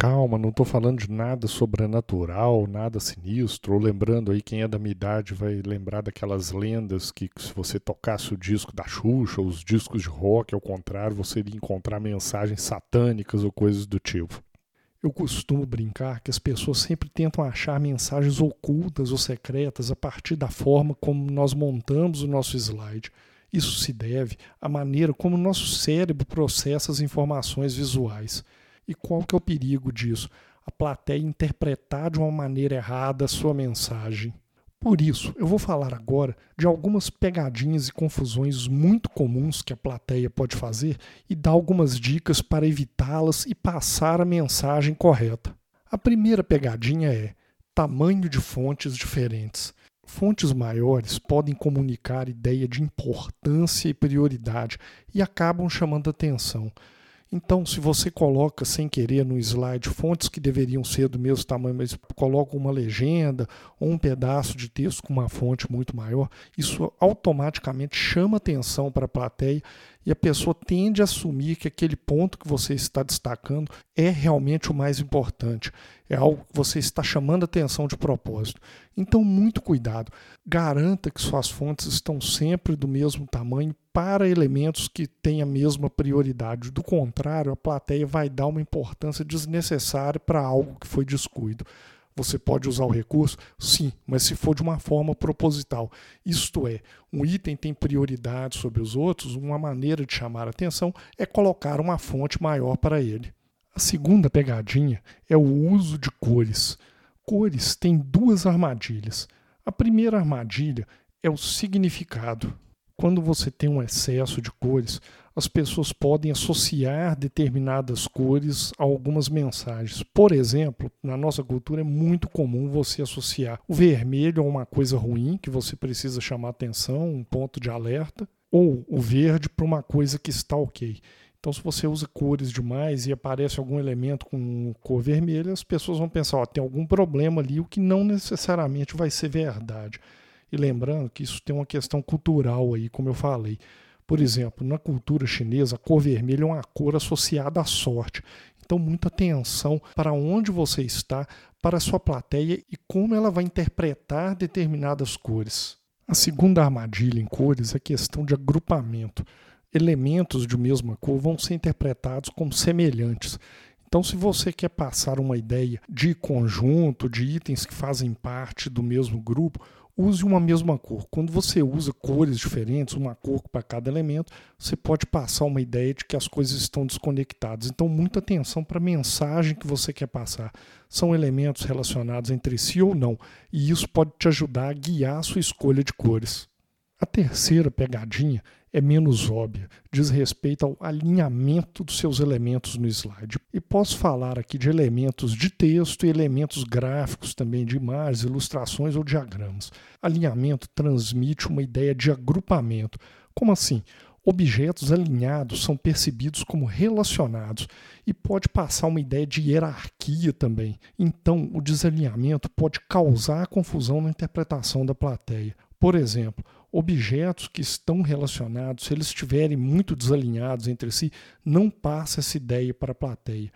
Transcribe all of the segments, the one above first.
Calma, não estou falando de nada sobrenatural, nada sinistro. Lembrando aí, quem é da minha idade vai lembrar daquelas lendas que se você tocasse o disco da Xuxa, ou os discos de rock, ao contrário, você iria encontrar mensagens satânicas ou coisas do tipo. Eu costumo brincar que as pessoas sempre tentam achar mensagens ocultas ou secretas a partir da forma como nós montamos o nosso slide. Isso se deve à maneira como o nosso cérebro processa as informações visuais. E qual que é o perigo disso? A plateia interpretar de uma maneira errada a sua mensagem. Por isso, eu vou falar agora de algumas pegadinhas e confusões muito comuns que a plateia pode fazer e dar algumas dicas para evitá-las e passar a mensagem correta. A primeira pegadinha é tamanho de fontes diferentes. Fontes maiores podem comunicar ideia de importância e prioridade e acabam chamando atenção. Então, se você coloca sem querer no slide fontes que deveriam ser do mesmo tamanho, mas coloca uma legenda ou um pedaço de texto com uma fonte muito maior, isso automaticamente chama atenção para a plateia e a pessoa tende a assumir que aquele ponto que você está destacando é realmente o mais importante, é algo que você está chamando atenção de propósito. Então, muito cuidado. Garanta que suas fontes estão sempre do mesmo tamanho para elementos que têm a mesma prioridade. Do contrário, a plateia vai dar uma importância desnecessária para algo que foi descuido. Você pode usar o recurso? Sim, mas se for de uma forma proposital. Isto é, um item tem prioridade sobre os outros, uma maneira de chamar a atenção é colocar uma fonte maior para ele. A segunda pegadinha é o uso de cores. Cores têm duas armadilhas. A primeira armadilha é o significado. Quando você tem um excesso de cores, as pessoas podem associar determinadas cores a algumas mensagens. Por exemplo, na nossa cultura é muito comum você associar o vermelho a uma coisa ruim que você precisa chamar atenção, um ponto de alerta, ou o verde para uma coisa que está ok. Então, se você usa cores demais e aparece algum elemento com cor vermelha, as pessoas vão pensar: ó, tem algum problema ali, o que não necessariamente vai ser verdade. E lembrando que isso tem uma questão cultural aí, como eu falei. Por exemplo, na cultura chinesa, a cor vermelha é uma cor associada à sorte. Então, muita atenção para onde você está, para a sua plateia e como ela vai interpretar determinadas cores. A segunda armadilha em cores é a questão de agrupamento. Elementos de mesma cor vão ser interpretados como semelhantes. Então, se você quer passar uma ideia de conjunto, de itens que fazem parte do mesmo grupo, use uma mesma cor. Quando você usa cores diferentes, uma cor para cada elemento, você pode passar uma ideia de que as coisas estão desconectadas. Então, muita atenção para a mensagem que você quer passar. São elementos relacionados entre si ou não, e isso pode te ajudar a guiar a sua escolha de cores. A terceira pegadinha é menos óbvia, diz respeito ao alinhamento dos seus elementos no slide. E posso falar aqui de elementos de texto e elementos gráficos também, de imagens, ilustrações ou diagramas. Alinhamento transmite uma ideia de agrupamento. Como assim? Objetos alinhados são percebidos como relacionados e pode passar uma ideia de hierarquia também. Então, o desalinhamento pode causar confusão na interpretação da plateia. Por exemplo, objetos que estão relacionados, se eles estiverem muito desalinhados entre si, não passa essa ideia para a plateia.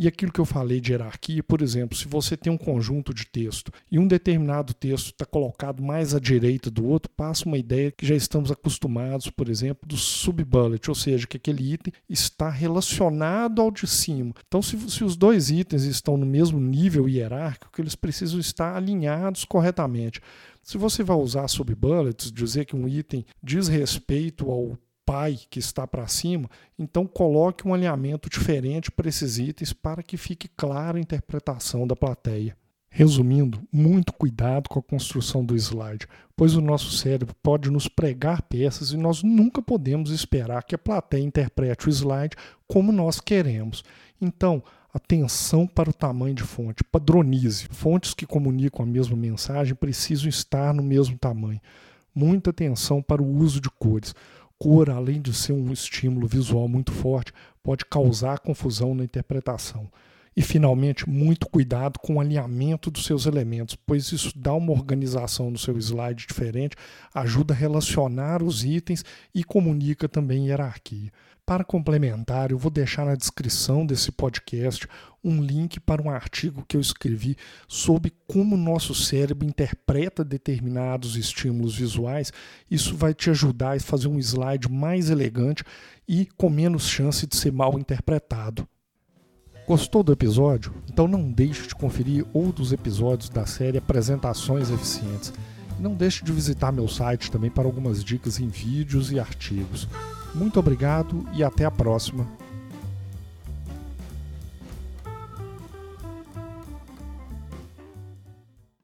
E aquilo que eu falei de hierarquia, por exemplo, se você tem um conjunto de texto e um determinado texto está colocado mais à direita do outro, passa uma ideia que já estamos acostumados, por exemplo, do subbullet, ou seja, que aquele item está relacionado ao de cima. Então, se, se os dois itens estão no mesmo nível hierárquico, eles precisam estar alinhados corretamente. Se você vai usar subbullets, dizer que um item diz respeito ao pai que está para cima, então coloque um alinhamento diferente para esses itens para que fique clara a interpretação da plateia. Resumindo, muito cuidado com a construção do slide, pois o nosso cérebro pode nos pregar peças e nós nunca podemos esperar que a plateia interprete o slide como nós queremos. Então, Atenção para o tamanho de fonte. Padronize. Fontes que comunicam a mesma mensagem precisam estar no mesmo tamanho. Muita atenção para o uso de cores. Cor, além de ser um estímulo visual muito forte, pode causar confusão na interpretação. E, finalmente, muito cuidado com o alinhamento dos seus elementos, pois isso dá uma organização no seu slide diferente, ajuda a relacionar os itens e comunica também hierarquia. Para complementar, eu vou deixar na descrição desse podcast um link para um artigo que eu escrevi sobre como o nosso cérebro interpreta determinados estímulos visuais. Isso vai te ajudar a fazer um slide mais elegante e com menos chance de ser mal interpretado. Gostou do episódio? Então não deixe de conferir outros episódios da série Apresentações Eficientes. Não deixe de visitar meu site também para algumas dicas em vídeos e artigos. Muito obrigado e até a próxima.